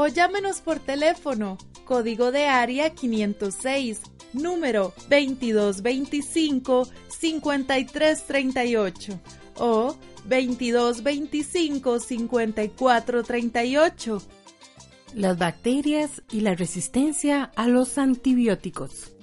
O llámenos por teléfono, código de área 506, número 2225-5338 o 2225-5438 las bacterias y la resistencia a los antibióticos.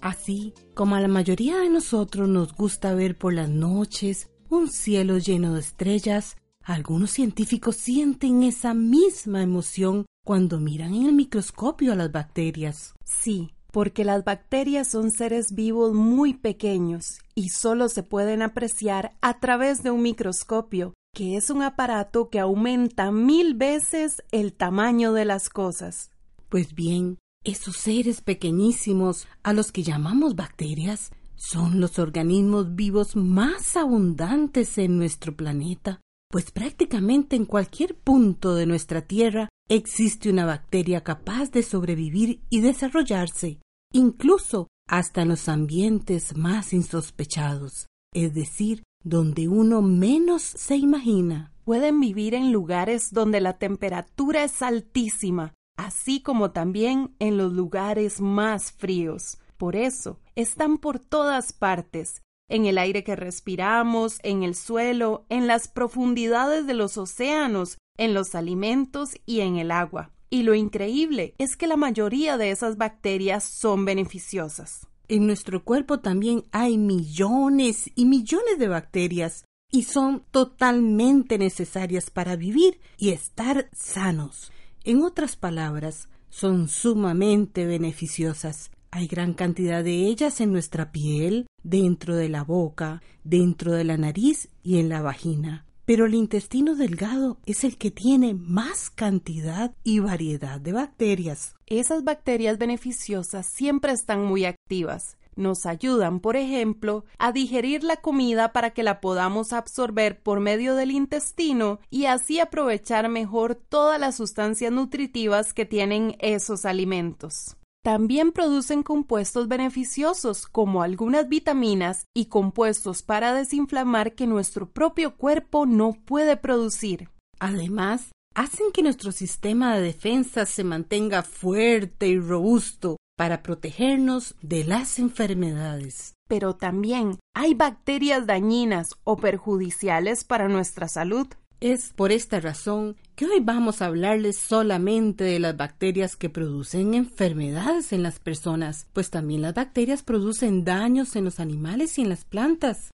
Así como a la mayoría de nosotros nos gusta ver por las noches un cielo lleno de estrellas, algunos científicos sienten esa misma emoción cuando miran en el microscopio a las bacterias. Sí, porque las bacterias son seres vivos muy pequeños y solo se pueden apreciar a través de un microscopio, que es un aparato que aumenta mil veces el tamaño de las cosas. Pues bien, esos seres pequeñísimos a los que llamamos bacterias son los organismos vivos más abundantes en nuestro planeta, pues prácticamente en cualquier punto de nuestra Tierra existe una bacteria capaz de sobrevivir y desarrollarse, incluso hasta en los ambientes más insospechados, es decir, donde uno menos se imagina. Pueden vivir en lugares donde la temperatura es altísima, así como también en los lugares más fríos. Por eso, están por todas partes, en el aire que respiramos, en el suelo, en las profundidades de los océanos, en los alimentos y en el agua. Y lo increíble es que la mayoría de esas bacterias son beneficiosas. En nuestro cuerpo también hay millones y millones de bacterias y son totalmente necesarias para vivir y estar sanos. En otras palabras, son sumamente beneficiosas. Hay gran cantidad de ellas en nuestra piel, dentro de la boca, dentro de la nariz y en la vagina pero el intestino delgado es el que tiene más cantidad y variedad de bacterias. Esas bacterias beneficiosas siempre están muy activas. Nos ayudan, por ejemplo, a digerir la comida para que la podamos absorber por medio del intestino y así aprovechar mejor todas las sustancias nutritivas que tienen esos alimentos. También producen compuestos beneficiosos como algunas vitaminas y compuestos para desinflamar que nuestro propio cuerpo no puede producir. Además, hacen que nuestro sistema de defensa se mantenga fuerte y robusto para protegernos de las enfermedades. Pero también hay bacterias dañinas o perjudiciales para nuestra salud. Es por esta razón que hoy vamos a hablarles solamente de las bacterias que producen enfermedades en las personas, pues también las bacterias producen daños en los animales y en las plantas.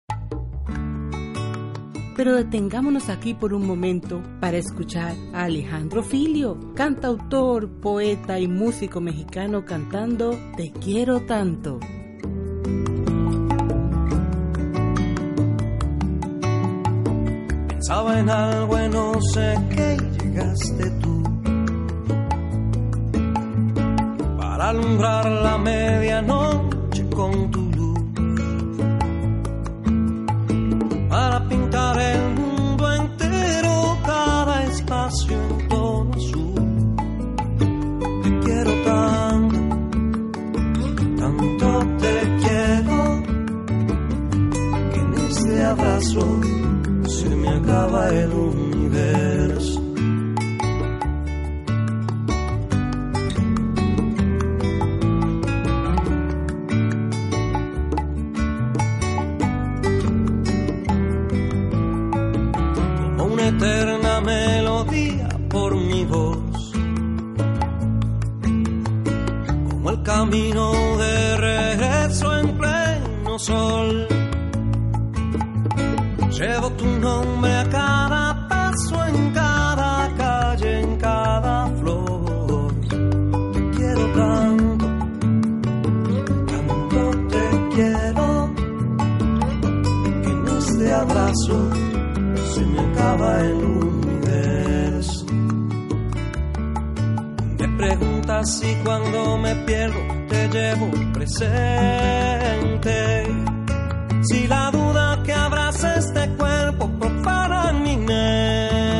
Pero detengámonos aquí por un momento para escuchar a Alejandro Filio, cantautor, poeta y músico mexicano cantando Te quiero tanto. Pensaba en algo y no sé qué llegaste tú. Para alumbrar la medianoche con tu luz, para pintar el mundo entero, cada espacio en tono azul. Te quiero tanto, tanto te quiero, que en este abrazo se me acaba el universo. Preguntas si cuando me pierdo te llevo presente. Si la duda que abraza este cuerpo profana mi mente.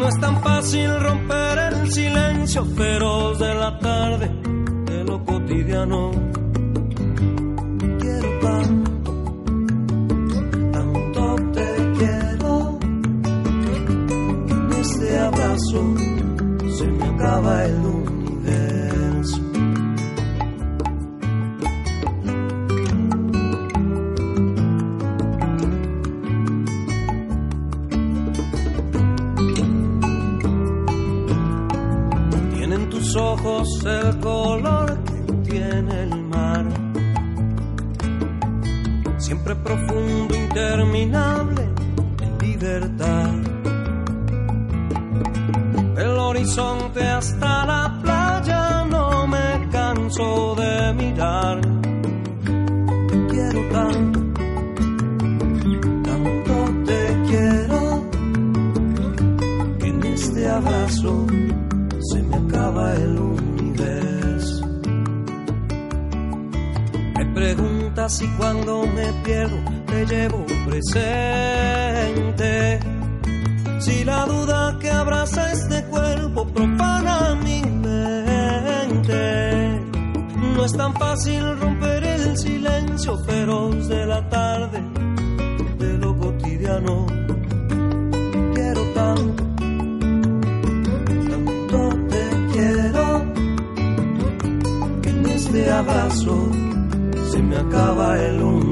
No es tan fácil romper el silencio feroz de la tarde, de lo cotidiano. Acaba el universo. Tienen tus ojos el color que tiene el mar. Siempre profundo, interminable, libertad. Horizonte hasta la playa no me canso de mirar. Te quiero tanto, tanto te quiero, que en este abrazo se me acaba el universo. Me preguntas si cuando me pierdo te llevo presente. Si la duda que abraza este cuerpo profana mi mente. No es tan fácil romper el silencio feroz de la tarde, de lo cotidiano. Quiero tanto tanto te quiero que en este abrazo se me acaba el universo.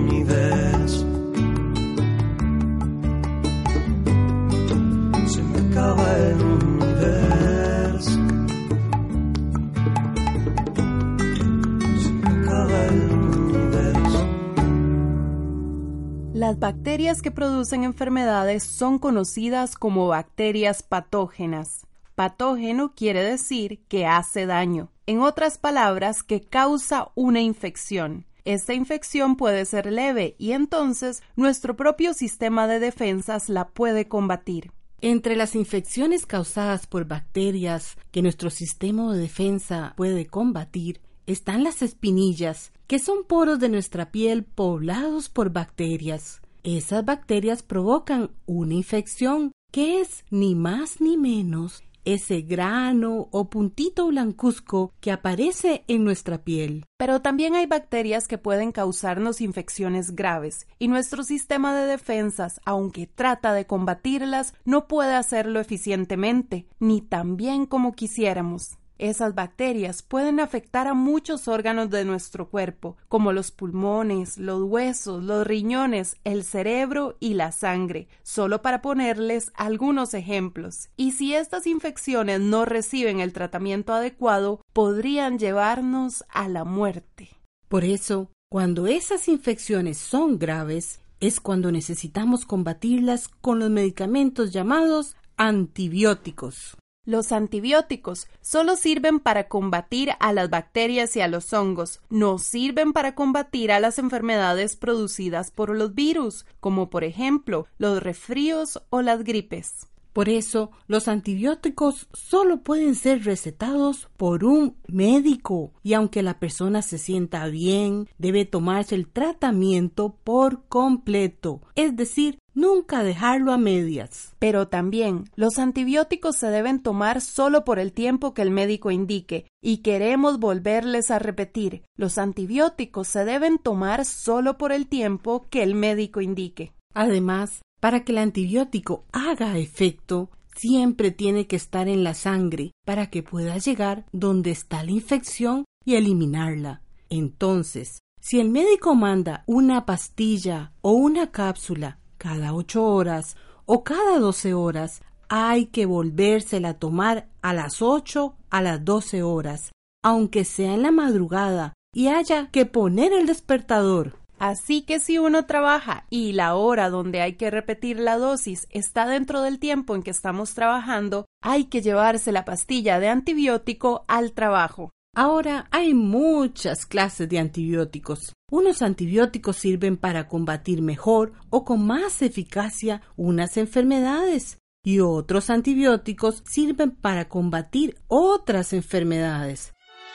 Bacterias que producen enfermedades son conocidas como bacterias patógenas. Patógeno quiere decir que hace daño. En otras palabras, que causa una infección. Esta infección puede ser leve y entonces nuestro propio sistema de defensas la puede combatir. Entre las infecciones causadas por bacterias que nuestro sistema de defensa puede combatir están las espinillas, que son poros de nuestra piel poblados por bacterias. Esas bacterias provocan una infección que es ni más ni menos ese grano o puntito blancuzco que aparece en nuestra piel. Pero también hay bacterias que pueden causarnos infecciones graves y nuestro sistema de defensas, aunque trata de combatirlas, no puede hacerlo eficientemente ni tan bien como quisiéramos. Esas bacterias pueden afectar a muchos órganos de nuestro cuerpo, como los pulmones, los huesos, los riñones, el cerebro y la sangre, solo para ponerles algunos ejemplos. Y si estas infecciones no reciben el tratamiento adecuado, podrían llevarnos a la muerte. Por eso, cuando esas infecciones son graves, es cuando necesitamos combatirlas con los medicamentos llamados antibióticos. Los antibióticos solo sirven para combatir a las bacterias y a los hongos, no sirven para combatir a las enfermedades producidas por los virus, como por ejemplo los resfríos o las gripes. Por eso, los antibióticos solo pueden ser recetados por un médico y aunque la persona se sienta bien, debe tomarse el tratamiento por completo, es decir, nunca dejarlo a medias. Pero también los antibióticos se deben tomar solo por el tiempo que el médico indique, y queremos volverles a repetir, los antibióticos se deben tomar solo por el tiempo que el médico indique. Además, para que el antibiótico haga efecto, siempre tiene que estar en la sangre para que pueda llegar donde está la infección y eliminarla. Entonces, si el médico manda una pastilla o una cápsula cada ocho horas o cada doce horas, hay que volvérsela a tomar a las ocho a las doce horas aunque sea en la madrugada y haya que poner el despertador. Así que si uno trabaja y la hora donde hay que repetir la dosis está dentro del tiempo en que estamos trabajando, hay que llevarse la pastilla de antibiótico al trabajo. Ahora hay muchas clases de antibióticos. Unos antibióticos sirven para combatir mejor o con más eficacia unas enfermedades y otros antibióticos sirven para combatir otras enfermedades.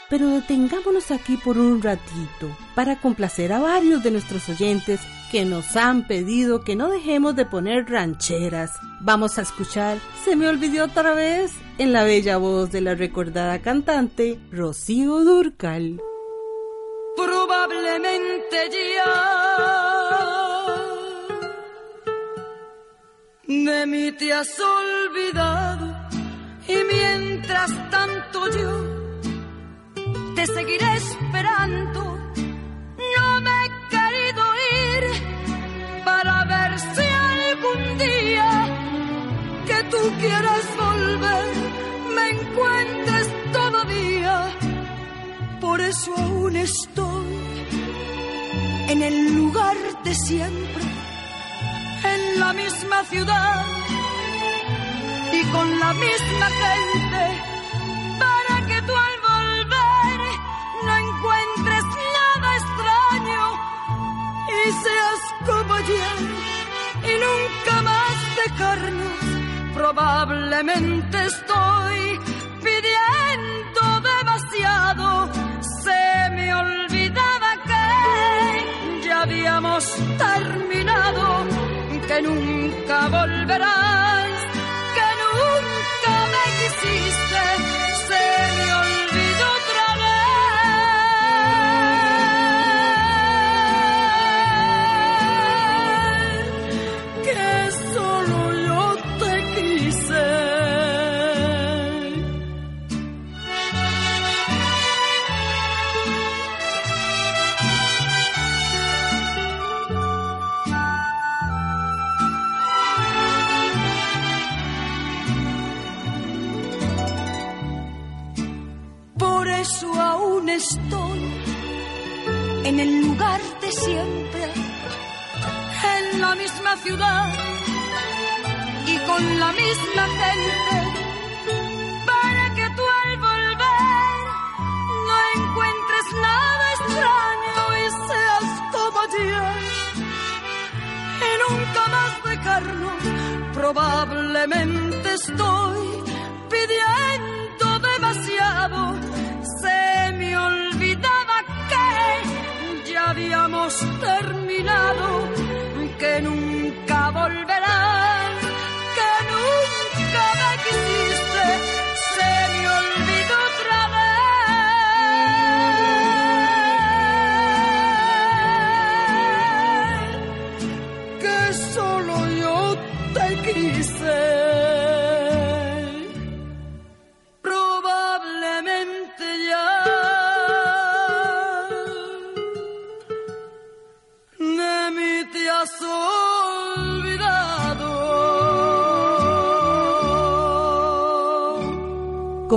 Pero detengámonos aquí por un ratito para complacer a varios de nuestros oyentes que nos han pedido que no dejemos de poner rancheras. Vamos a escuchar Se me olvidó otra vez en la bella voz de la recordada cantante Rocío Durcal. Probablemente ya de mí te has olvidado y mientras tanto yo te seguiré esperando. Aún estoy en el lugar de siempre, en la misma ciudad y con la misma gente para que tú al no encuentres nada extraño y seas como ayer y nunca más dejarnos. Probablemente estoy terminado, que nunca volverás, que nunca me quisiste. Y con la misma gente, para que tú al volver no encuentres nada extraño y seas como ayer. Y nunca más dejarnos. Probablemente estoy pidiendo demasiado. Habíamos terminado,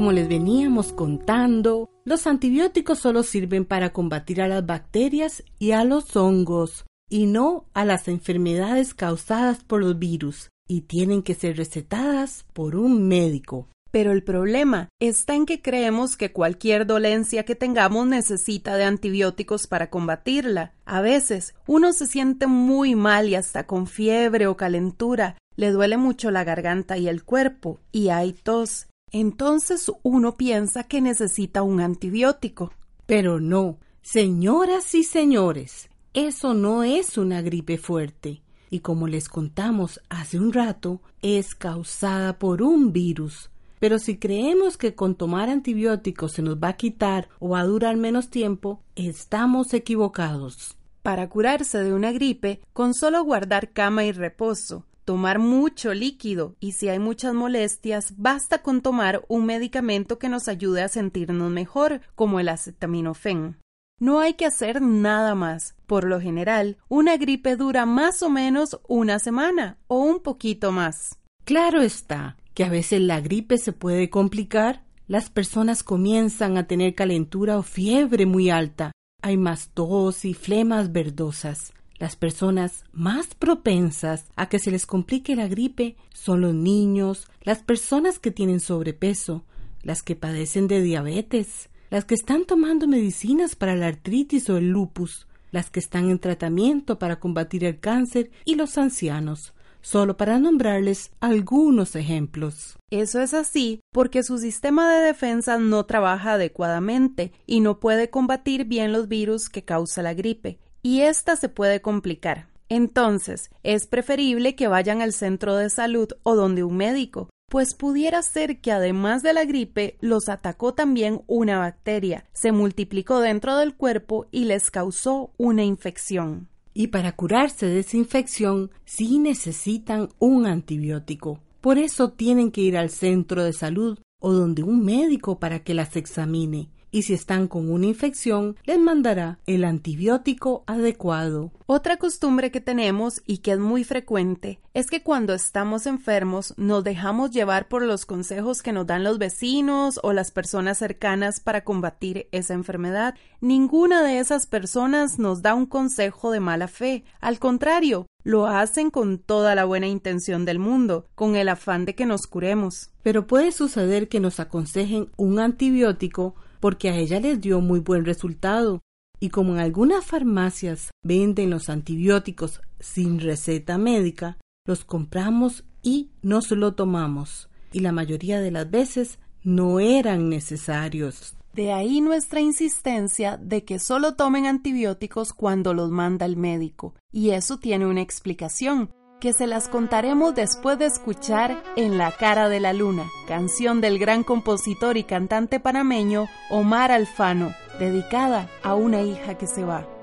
Como les veníamos contando, los antibióticos solo sirven para combatir a las bacterias y a los hongos, y no a las enfermedades causadas por los virus, y tienen que ser recetadas por un médico. Pero el problema está en que creemos que cualquier dolencia que tengamos necesita de antibióticos para combatirla. A veces uno se siente muy mal y hasta con fiebre o calentura, le duele mucho la garganta y el cuerpo, y hay tos, entonces uno piensa que necesita un antibiótico. Pero no, señoras y señores, eso no es una gripe fuerte. Y como les contamos hace un rato, es causada por un virus. Pero si creemos que con tomar antibióticos se nos va a quitar o va a durar menos tiempo, estamos equivocados. Para curarse de una gripe, con solo guardar cama y reposo, tomar mucho líquido y si hay muchas molestias, basta con tomar un medicamento que nos ayude a sentirnos mejor, como el acetaminofén. No hay que hacer nada más. Por lo general, una gripe dura más o menos una semana o un poquito más. Claro está que a veces la gripe se puede complicar. las personas comienzan a tener calentura o fiebre muy alta. Hay más tos y flemas verdosas. Las personas más propensas a que se les complique la gripe son los niños, las personas que tienen sobrepeso, las que padecen de diabetes, las que están tomando medicinas para la artritis o el lupus, las que están en tratamiento para combatir el cáncer y los ancianos, solo para nombrarles algunos ejemplos. Eso es así porque su sistema de defensa no trabaja adecuadamente y no puede combatir bien los virus que causa la gripe, y esta se puede complicar. Entonces, es preferible que vayan al centro de salud o donde un médico, pues pudiera ser que además de la gripe los atacó también una bacteria, se multiplicó dentro del cuerpo y les causó una infección. Y para curarse de esa infección sí necesitan un antibiótico. Por eso tienen que ir al centro de salud o donde un médico para que las examine y si están con una infección, les mandará el antibiótico adecuado. Otra costumbre que tenemos y que es muy frecuente es que cuando estamos enfermos nos dejamos llevar por los consejos que nos dan los vecinos o las personas cercanas para combatir esa enfermedad. Ninguna de esas personas nos da un consejo de mala fe. Al contrario, lo hacen con toda la buena intención del mundo, con el afán de que nos curemos. Pero puede suceder que nos aconsejen un antibiótico porque a ella les dio muy buen resultado. Y como en algunas farmacias venden los antibióticos sin receta médica, los compramos y nos lo tomamos. Y la mayoría de las veces no eran necesarios. De ahí nuestra insistencia de que solo tomen antibióticos cuando los manda el médico. Y eso tiene una explicación que se las contaremos después de escuchar En la cara de la luna, canción del gran compositor y cantante panameño Omar Alfano, dedicada a una hija que se va.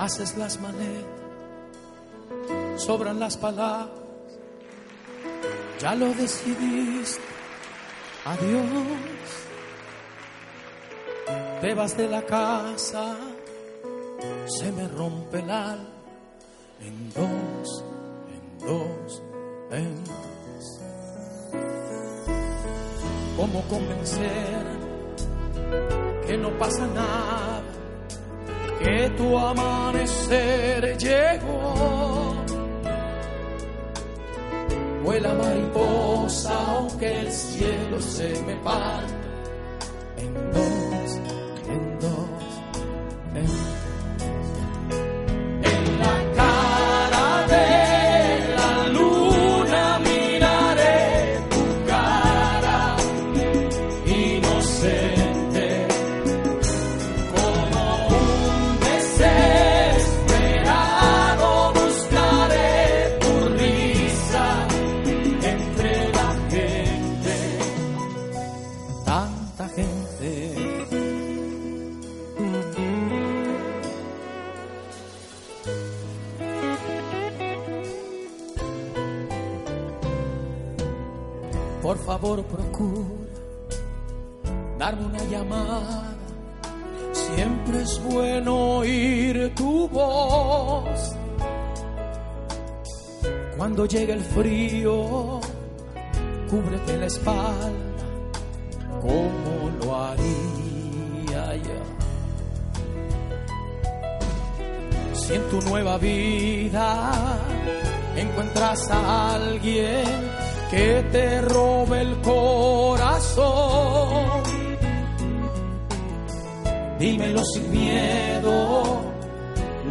Haces las maletas, sobran las palabras, ya lo decidiste, adiós, te vas de la casa, se me rompe el alma. En dos, en dos, en dos. ¿Cómo convencer que no pasa nada? Que tu amanecer llegó. Vuela mariposa aunque el cielo se me parta favor procura darme una llamada. Siempre es bueno oír tu voz. Cuando llegue el frío, cúbrete la espalda como lo haría yo. Si en tu nueva vida encuentras a alguien que te robe el corazón. dímelo sin miedo,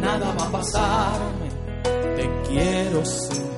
nada va a pasarme, te quiero sin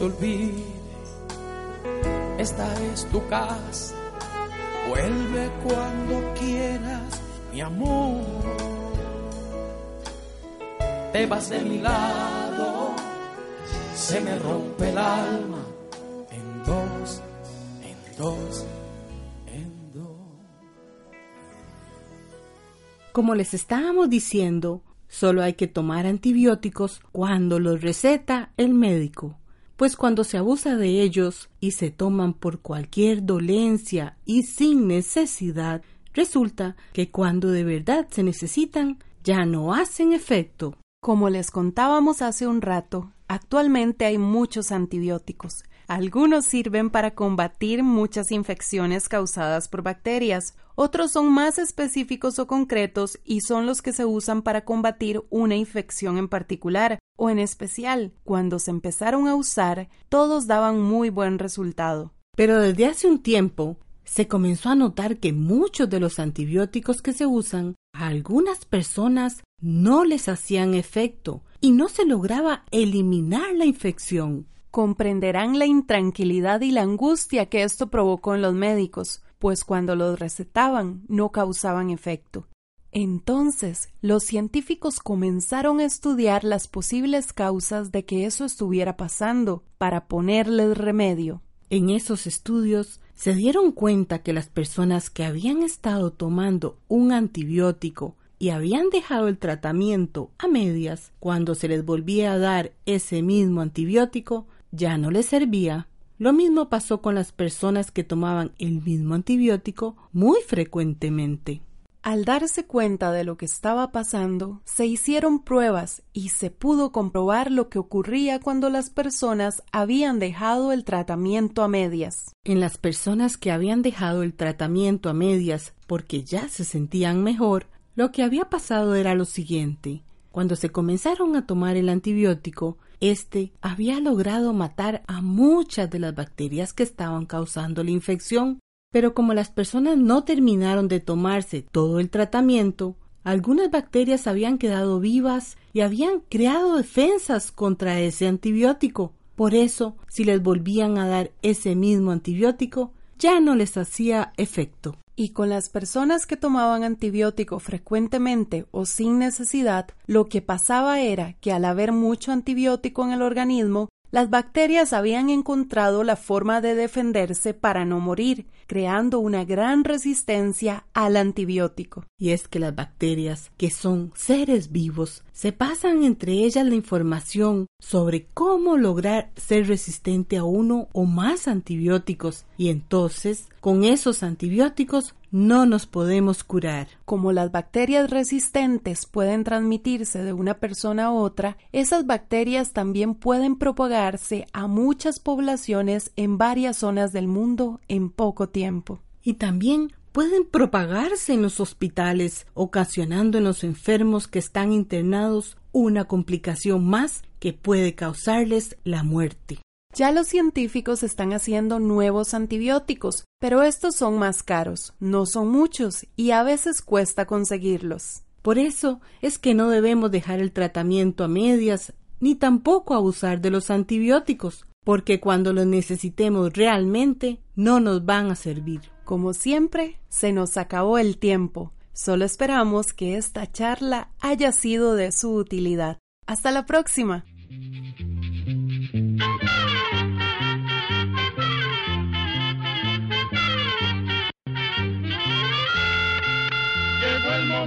te olvide, esta es tu casa. Vuelve cuando quieras, mi amor. Te vas de mi lado, se me rompe el alma en dos, en dos, en dos. Como les estábamos diciendo, solo hay que tomar antibióticos cuando los receta el médico, pues cuando se abusa de ellos y se toman por cualquier dolencia y sin necesidad, resulta que cuando de verdad se necesitan, ya no hacen efecto. Como les contábamos hace un rato, actualmente hay muchos antibióticos. Algunos sirven para combatir muchas infecciones causadas por bacterias, otros son más específicos o concretos y son los que se usan para combatir una infección en particular o en especial. Cuando se empezaron a usar, todos daban muy buen resultado. Pero desde hace un tiempo se comenzó a notar que muchos de los antibióticos que se usan a algunas personas no les hacían efecto y no se lograba eliminar la infección. Comprenderán la intranquilidad y la angustia que esto provocó en los médicos, pues cuando los recetaban no causaban efecto. Entonces, los científicos comenzaron a estudiar las posibles causas de que eso estuviera pasando para ponerles remedio. En esos estudios se dieron cuenta que las personas que habían estado tomando un antibiótico y habían dejado el tratamiento a medias, cuando se les volvía a dar ese mismo antibiótico, ya no les servía. Lo mismo pasó con las personas que tomaban el mismo antibiótico muy frecuentemente. Al darse cuenta de lo que estaba pasando, se hicieron pruebas y se pudo comprobar lo que ocurría cuando las personas habían dejado el tratamiento a medias. En las personas que habían dejado el tratamiento a medias porque ya se sentían mejor, lo que había pasado era lo siguiente. Cuando se comenzaron a tomar el antibiótico, este había logrado matar a muchas de las bacterias que estaban causando la infección, pero como las personas no terminaron de tomarse todo el tratamiento, algunas bacterias habían quedado vivas y habían creado defensas contra ese antibiótico. Por eso, si les volvían a dar ese mismo antibiótico, ya no les hacía efecto. Y con las personas que tomaban antibiótico frecuentemente o sin necesidad, lo que pasaba era que al haber mucho antibiótico en el organismo, las bacterias habían encontrado la forma de defenderse para no morir, creando una gran resistencia al antibiótico. Y es que las bacterias, que son seres vivos, se pasan entre ellas la información sobre cómo lograr ser resistente a uno o más antibióticos y entonces con esos antibióticos no nos podemos curar. Como las bacterias resistentes pueden transmitirse de una persona a otra, esas bacterias también pueden propagarse a muchas poblaciones en varias zonas del mundo en poco tiempo. Y también pueden propagarse en los hospitales, ocasionando en los enfermos que están internados una complicación más que puede causarles la muerte. Ya los científicos están haciendo nuevos antibióticos, pero estos son más caros, no son muchos y a veces cuesta conseguirlos. Por eso es que no debemos dejar el tratamiento a medias ni tampoco abusar de los antibióticos, porque cuando los necesitemos realmente no nos van a servir. Como siempre, se nos acabó el tiempo. Solo esperamos que esta charla haya sido de su utilidad. Hasta la próxima.